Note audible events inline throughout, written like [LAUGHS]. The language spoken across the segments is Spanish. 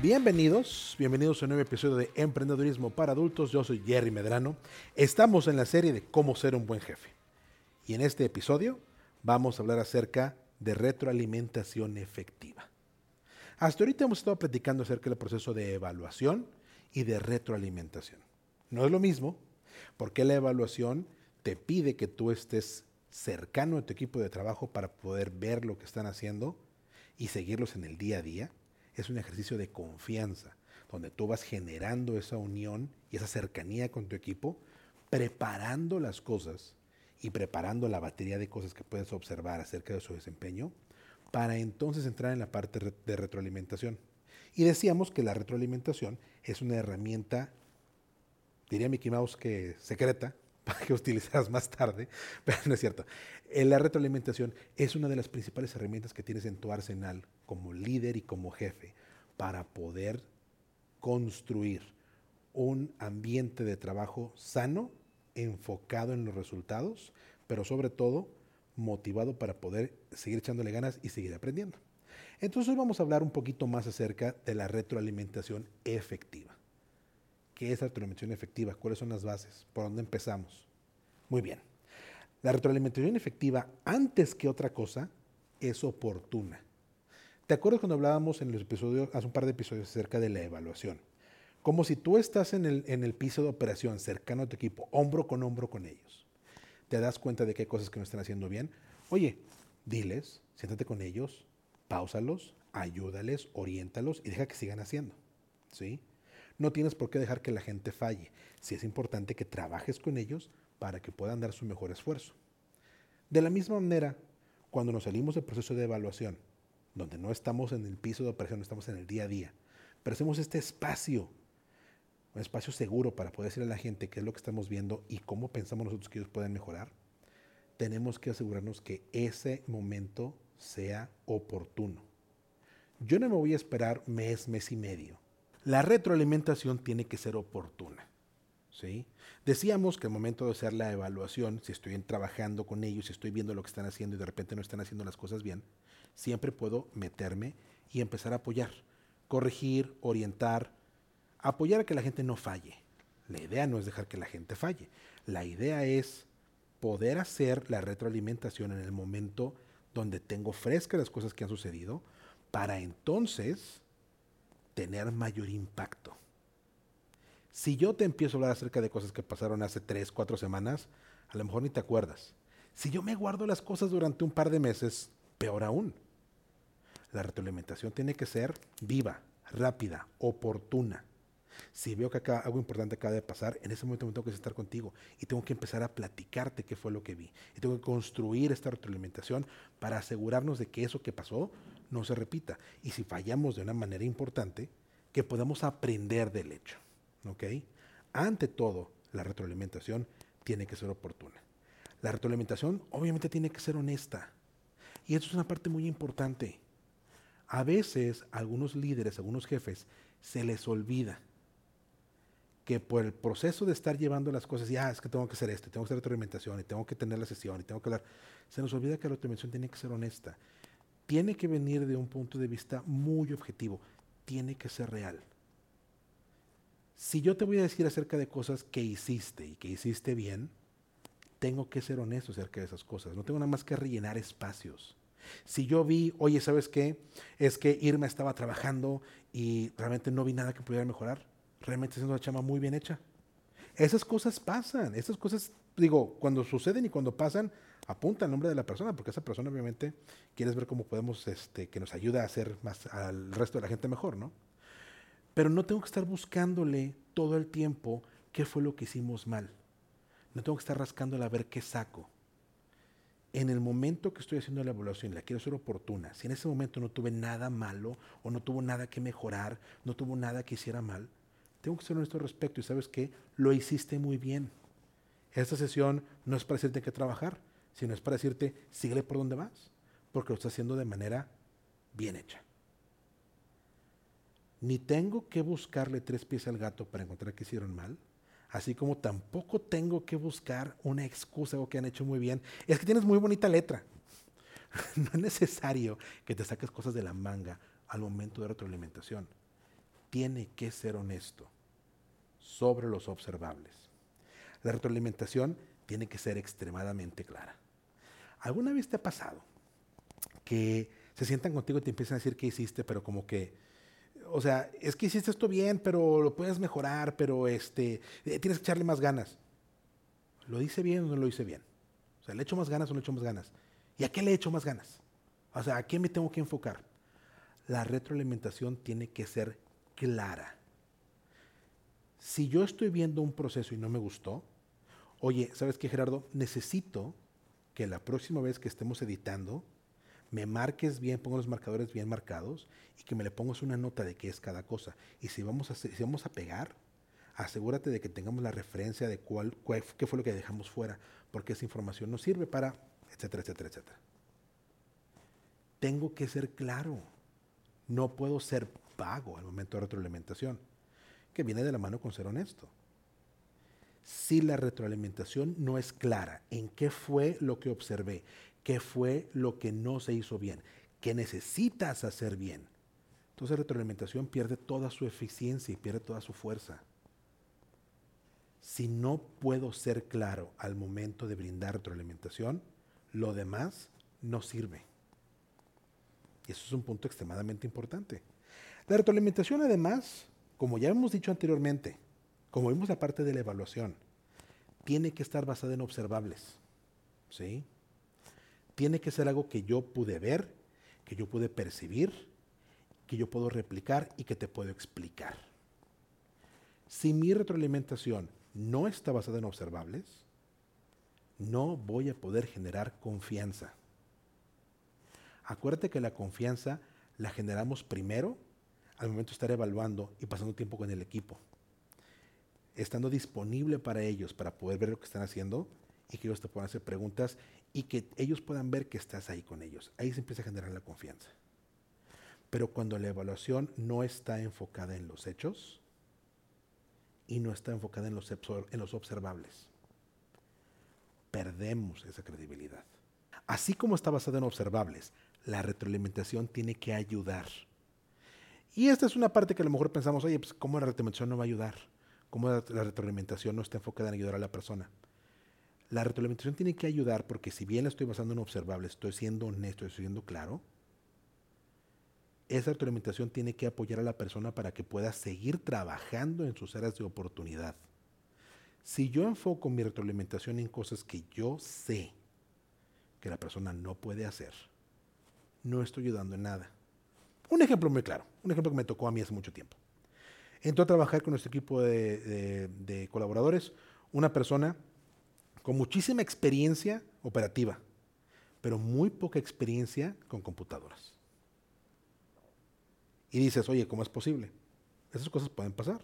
Bienvenidos, bienvenidos a un nuevo episodio de Emprendedurismo para Adultos. Yo soy Jerry Medrano. Estamos en la serie de cómo ser un buen jefe. Y en este episodio vamos a hablar acerca de retroalimentación efectiva. Hasta ahorita hemos estado platicando acerca del proceso de evaluación y de retroalimentación. No es lo mismo, porque la evaluación te pide que tú estés cercano a tu equipo de trabajo para poder ver lo que están haciendo y seguirlos en el día a día es un ejercicio de confianza, donde tú vas generando esa unión y esa cercanía con tu equipo, preparando las cosas y preparando la batería de cosas que puedes observar acerca de su desempeño, para entonces entrar en la parte de retroalimentación. Y decíamos que la retroalimentación es una herramienta, diría Mickey Mouse que secreta, para que utilizaras más tarde, [LAUGHS] pero no es cierto. Eh, la retroalimentación es una de las principales herramientas que tienes en tu arsenal como líder y como jefe para poder construir un ambiente de trabajo sano, enfocado en los resultados, pero sobre todo motivado para poder seguir echándole ganas y seguir aprendiendo. Entonces hoy vamos a hablar un poquito más acerca de la retroalimentación efectiva. ¿Qué es la retroalimentación efectiva? ¿Cuáles son las bases? ¿Por dónde empezamos? Muy bien. La retroalimentación efectiva, antes que otra cosa, es oportuna. ¿Te acuerdas cuando hablábamos en los episodios, hace un par de episodios acerca de la evaluación? Como si tú estás en el, en el piso de operación, cercano a tu equipo, hombro con hombro con ellos. Te das cuenta de que hay cosas que no están haciendo bien. Oye, diles, siéntate con ellos, pausalos, ayúdales, oriéntalos y deja que sigan haciendo. ¿Sí? No tienes por qué dejar que la gente falle. Si es importante que trabajes con ellos para que puedan dar su mejor esfuerzo. De la misma manera, cuando nos salimos del proceso de evaluación, donde no estamos en el piso de operación, estamos en el día a día, pero hacemos este espacio, un espacio seguro para poder decirle a la gente qué es lo que estamos viendo y cómo pensamos nosotros que ellos pueden mejorar, tenemos que asegurarnos que ese momento sea oportuno. Yo no me voy a esperar mes, mes y medio la retroalimentación tiene que ser oportuna. ¿Sí? Decíamos que al momento de hacer la evaluación, si estoy trabajando con ellos, si estoy viendo lo que están haciendo y de repente no están haciendo las cosas bien, siempre puedo meterme y empezar a apoyar, corregir, orientar, apoyar a que la gente no falle. La idea no es dejar que la gente falle. La idea es poder hacer la retroalimentación en el momento donde tengo frescas las cosas que han sucedido, para entonces tener mayor impacto. Si yo te empiezo a hablar acerca de cosas que pasaron hace tres, cuatro semanas, a lo mejor ni te acuerdas. Si yo me guardo las cosas durante un par de meses, peor aún. La retroalimentación tiene que ser viva, rápida, oportuna. Si veo que acá algo importante acaba de pasar, en ese momento me tengo que estar contigo y tengo que empezar a platicarte qué fue lo que vi. Y tengo que construir esta retroalimentación para asegurarnos de que eso que pasó no se repita. Y si fallamos de una manera importante, que podamos aprender del hecho. Ante todo, la retroalimentación tiene que ser oportuna. La retroalimentación obviamente tiene que ser honesta. Y eso es una parte muy importante. A veces algunos líderes, algunos jefes, se les olvida que por el proceso de estar llevando las cosas, ya ah, es que tengo que hacer esto, tengo que hacer retroalimentación, y tengo que tener la sesión, y tengo que hablar, se nos olvida que la retroalimentación tiene que ser honesta tiene que venir de un punto de vista muy objetivo, tiene que ser real. Si yo te voy a decir acerca de cosas que hiciste y que hiciste bien, tengo que ser honesto acerca de esas cosas. No tengo nada más que rellenar espacios. Si yo vi, oye, ¿sabes qué? Es que Irma estaba trabajando y realmente no vi nada que pudiera mejorar. Realmente haciendo una chama muy bien hecha. Esas cosas pasan, esas cosas, digo, cuando suceden y cuando pasan, apunta el nombre de la persona, porque esa persona obviamente quieres ver cómo podemos, este, que nos ayude a hacer más al resto de la gente mejor, ¿no? Pero no tengo que estar buscándole todo el tiempo qué fue lo que hicimos mal. No tengo que estar rascándole a ver qué saco. En el momento que estoy haciendo la evaluación, la quiero ser oportuna. Si en ese momento no tuve nada malo o no tuvo nada que mejorar, no tuvo nada que hiciera mal, tengo que ser honesto al respecto y sabes que lo hiciste muy bien. Esta sesión no es para decirte que trabajar, sino es para decirte, síguele por donde vas, porque lo estás haciendo de manera bien hecha. Ni tengo que buscarle tres pies al gato para encontrar que hicieron mal, así como tampoco tengo que buscar una excusa o que han hecho muy bien. Es que tienes muy bonita letra. [LAUGHS] no es necesario que te saques cosas de la manga al momento de retroalimentación. tiene que ser honesto sobre los observables. La retroalimentación tiene que ser extremadamente clara. ¿Alguna vez te ha pasado que se sientan contigo y te empiezan a decir qué hiciste, pero como que, o sea, es que hiciste esto bien, pero lo puedes mejorar, pero este, eh, tienes que echarle más ganas. ¿Lo dice bien o no lo dice bien? O sea, ¿le echo más ganas o no le echo más ganas? ¿Y a qué le echo más ganas? O sea, ¿a qué me tengo que enfocar? La retroalimentación tiene que ser clara. Si yo estoy viendo un proceso y no me gustó, oye, ¿sabes qué, Gerardo? Necesito que la próxima vez que estemos editando, me marques bien, pongo los marcadores bien marcados y que me le pongas una nota de qué es cada cosa. Y si vamos a, si vamos a pegar, asegúrate de que tengamos la referencia de cuál, qué fue lo que dejamos fuera, porque esa información nos sirve para, etcétera, etcétera, etcétera. Tengo que ser claro. No puedo ser vago al momento de retroalimentación, que viene de la mano con ser honesto. Si la retroalimentación no es clara en qué fue lo que observé, qué fue lo que no se hizo bien, qué necesitas hacer bien, entonces la retroalimentación pierde toda su eficiencia y pierde toda su fuerza. Si no puedo ser claro al momento de brindar retroalimentación, lo demás no sirve. Y eso es un punto extremadamente importante. La retroalimentación además, como ya hemos dicho anteriormente, como vimos la parte de la evaluación, tiene que estar basada en observables. ¿sí? Tiene que ser algo que yo pude ver, que yo pude percibir, que yo puedo replicar y que te puedo explicar. Si mi retroalimentación no está basada en observables, no voy a poder generar confianza. Acuérdate que la confianza la generamos primero al momento de estar evaluando y pasando tiempo con el equipo. Estando disponible para ellos, para poder ver lo que están haciendo y que ellos te puedan hacer preguntas y que ellos puedan ver que estás ahí con ellos. Ahí se empieza a generar la confianza. Pero cuando la evaluación no está enfocada en los hechos y no está enfocada en los, en los observables, perdemos esa credibilidad. Así como está basada en observables, la retroalimentación tiene que ayudar. Y esta es una parte que a lo mejor pensamos, oye, pues ¿cómo la retroalimentación no va a ayudar? ¿Cómo la retroalimentación no está enfocada en ayudar a la persona? La retroalimentación tiene que ayudar porque si bien la estoy basando en observables, estoy siendo honesto, estoy siendo claro, esa retroalimentación tiene que apoyar a la persona para que pueda seguir trabajando en sus áreas de oportunidad. Si yo enfoco mi retroalimentación en cosas que yo sé que la persona no puede hacer, no estoy ayudando en nada. Un ejemplo muy claro, un ejemplo que me tocó a mí hace mucho tiempo. Entró a trabajar con nuestro equipo de, colaboradores una persona con muchísima experiencia operativa, pero muy poca experiencia con computadoras. Y dices, oye, ¿cómo es posible? Esas cosas pueden pasar.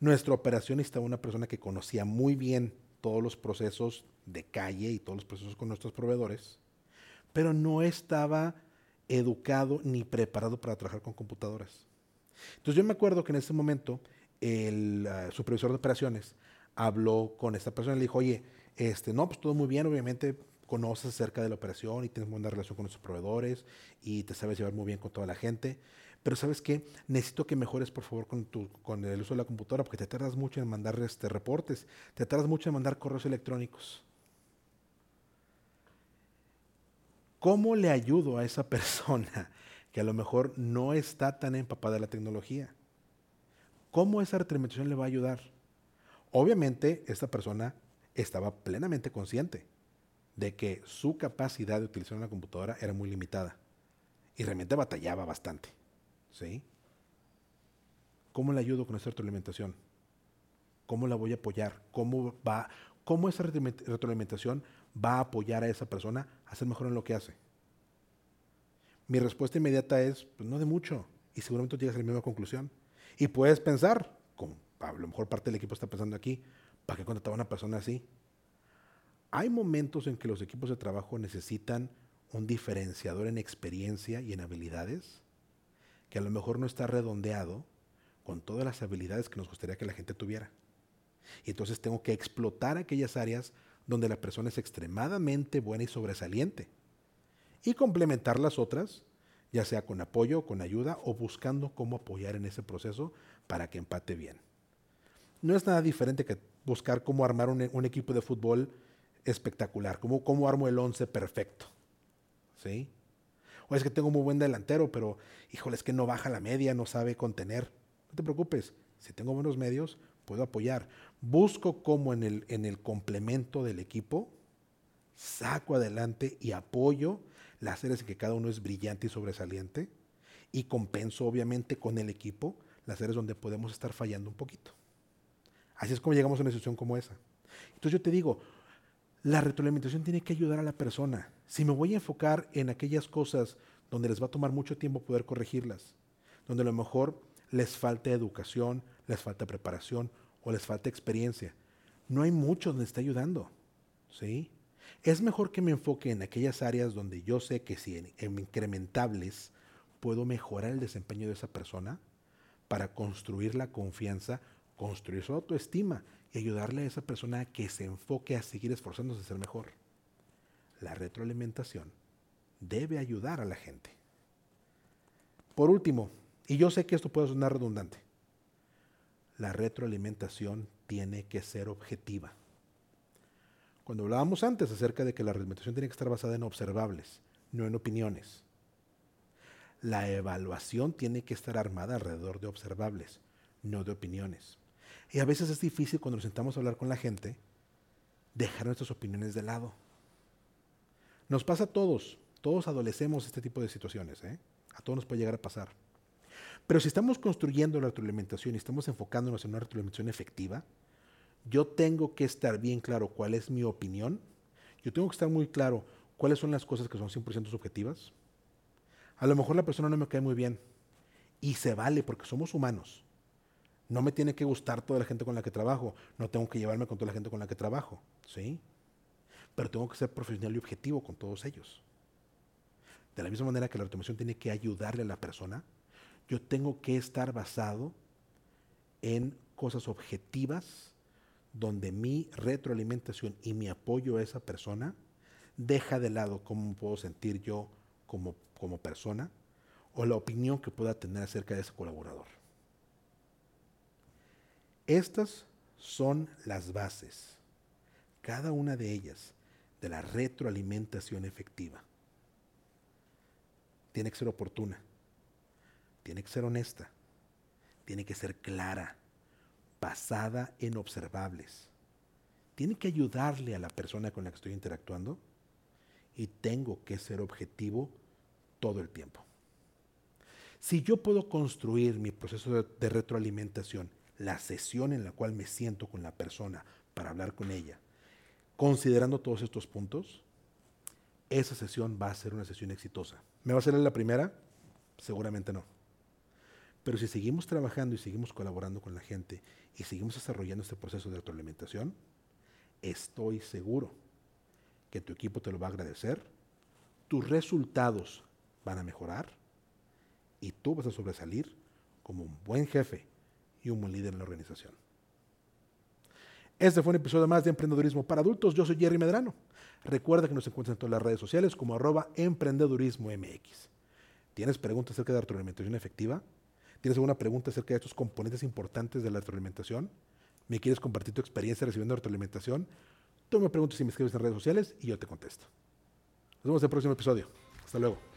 Nuestra operación estaba una persona que conocía muy bien todos los procesos de calle y todos los procesos con nuestros proveedores, pero no estaba educado ni preparado para trabajar con computadoras. Entonces yo me acuerdo que en ese momento el uh, supervisor de operaciones habló con esta persona y le dijo, oye, este, no, pues todo muy bien, obviamente conoces acerca de la operación y tienes buena relación con nuestros proveedores y te sabes llevar muy bien con toda la gente, pero ¿sabes qué? Necesito que mejores por favor con, tu, con el uso de la computadora porque te tardas mucho en mandar este, reportes, te tardas mucho en mandar correos electrónicos. ¿Cómo le ayudo a esa [LAUGHS] persona que a lo mejor no está tan empapada de la tecnología? ¿Cómo esa retroalimentación le va a ayudar? Obviamente, esta persona estaba plenamente consciente de que su capacidad de utilizar una computadora era muy limitada y realmente batallaba bastante. ¿Sí? ¿Cómo le ayudo con esa retroalimentación? ¿Cómo la voy a apoyar? ¿Cómo, va, cómo esa retroalimentación va a apoyar a esa persona a ser mejor en lo que hace? Mi respuesta inmediata es, pues no de mucho, y seguramente llegas a la misma conclusión. Y puedes pensar, como a lo mejor parte del equipo está pensando aquí, ¿para qué contratar a una persona así? Hay momentos en que los equipos de trabajo necesitan un diferenciador en experiencia y en habilidades que a lo mejor no está redondeado con todas las habilidades que nos gustaría que la gente tuviera. Y entonces tengo que explotar aquellas áreas donde la persona es extremadamente buena y sobresaliente. Y complementar las otras ya sea con apoyo, con ayuda o buscando cómo apoyar en ese proceso para que empate bien. No es nada diferente que buscar cómo armar un, equipo de fútbol espectacular, cómo, cómo armo el once perfecto. ¿Sí? O es que tengo muy buen delantero, pero híjole, es que no baja la media, no sabe contener. No te preocupes, si tengo buenos medios, puedo apoyar. Busco cómo en el, en el complemento del equipo saco adelante y apoyo las áreas en que cada uno es brillante y sobresaliente y compenso obviamente con el equipo las áreas donde podemos estar fallando un poquito. Así es como llegamos a una situación como esa. Entonces yo te digo, la retroalimentación tiene que ayudar a la persona. Si me voy a enfocar en aquellas cosas donde les va a tomar mucho tiempo poder corregirlas, donde a lo mejor les falta educación, les falta preparación o les falta experiencia, no hay mucho donde está ayudando. ¿Sí? Es mejor que me enfoque en aquellas áreas donde yo sé que si en, incrementables puedo mejorar el desempeño de esa persona para construir la confianza, construir su autoestima y ayudarle a esa persona a que se enfoque a seguir esforzándose a ser mejor. La retroalimentación debe ayudar a la gente. Por último, y yo sé que esto puede sonar redundante, la retroalimentación tiene que ser objetiva. Cuando hablábamos antes acerca de que la retroalimentación tiene que estar basada en observables, no en opiniones. La evaluación tiene que estar armada alrededor de observables, no de opiniones. Y a veces es difícil cuando nos sentamos a hablar con la gente dejar nuestras opiniones de lado. Nos pasa a todos, todos adolecemos este tipo de situaciones, ¿eh? a todos nos puede llegar a pasar. Pero si estamos construyendo la retroalimentación y estamos enfocándonos en una retroalimentación efectiva, yo tengo que estar bien claro cuál es mi opinión, yo tengo que estar muy claro cuáles son las cosas que son 100% subjetivas. A lo mejor la persona no me cae muy bien y se vale porque somos humanos. No me tiene que gustar toda la gente con la que trabajo, no tengo que llevarme con toda la gente con la que trabajo, ¿sí? Pero tengo que ser profesional y objetivo con todos ellos. De la misma manera que la automación tiene que ayudarle a la persona, yo tengo que estar basado en cosas objetivas donde mi retroalimentación y mi apoyo a esa persona deja de lado cómo puedo sentir yo como, como persona o la opinión que pueda tener acerca de ese colaborador. Estas son las bases, cada una de ellas, de la retroalimentación efectiva. Tiene que ser oportuna, tiene que ser honesta, tiene que ser clara, basada en observables. Tiene que ayudarle a la persona con la que estoy interactuando y tengo que ser objetivo todo el tiempo. Si yo puedo construir mi proceso de, retroalimentación, la sesión en la cual me siento con la persona para hablar con ella, considerando todos estos puntos, esa sesión va a ser una sesión exitosa. ¿Me va a ser la primera? Seguramente no. Pero si seguimos trabajando y seguimos colaborando con la gente y seguimos desarrollando este proceso de retroalimentación, estoy seguro que tu equipo te lo va a agradecer, tus resultados van a mejorar y tú vas a sobresalir como un buen jefe y un buen líder en la organización. Este fue un episodio más de Emprendedurismo para Adultos. Yo soy Jerry Medrano. Recuerda que nos encuentras en todas las redes sociales como arroba emprendedurismo MX. ¿Tienes preguntas acerca de retroalimentación efectiva? ¿Tienes alguna pregunta acerca de estos componentes importantes de la retroalimentación? ¿Me quieres compartir tu experiencia recibiendo retroalimentación? Tú me preguntas si me escribes en redes sociales y yo te contesto. Nos vemos en el próximo episodio. Hasta luego.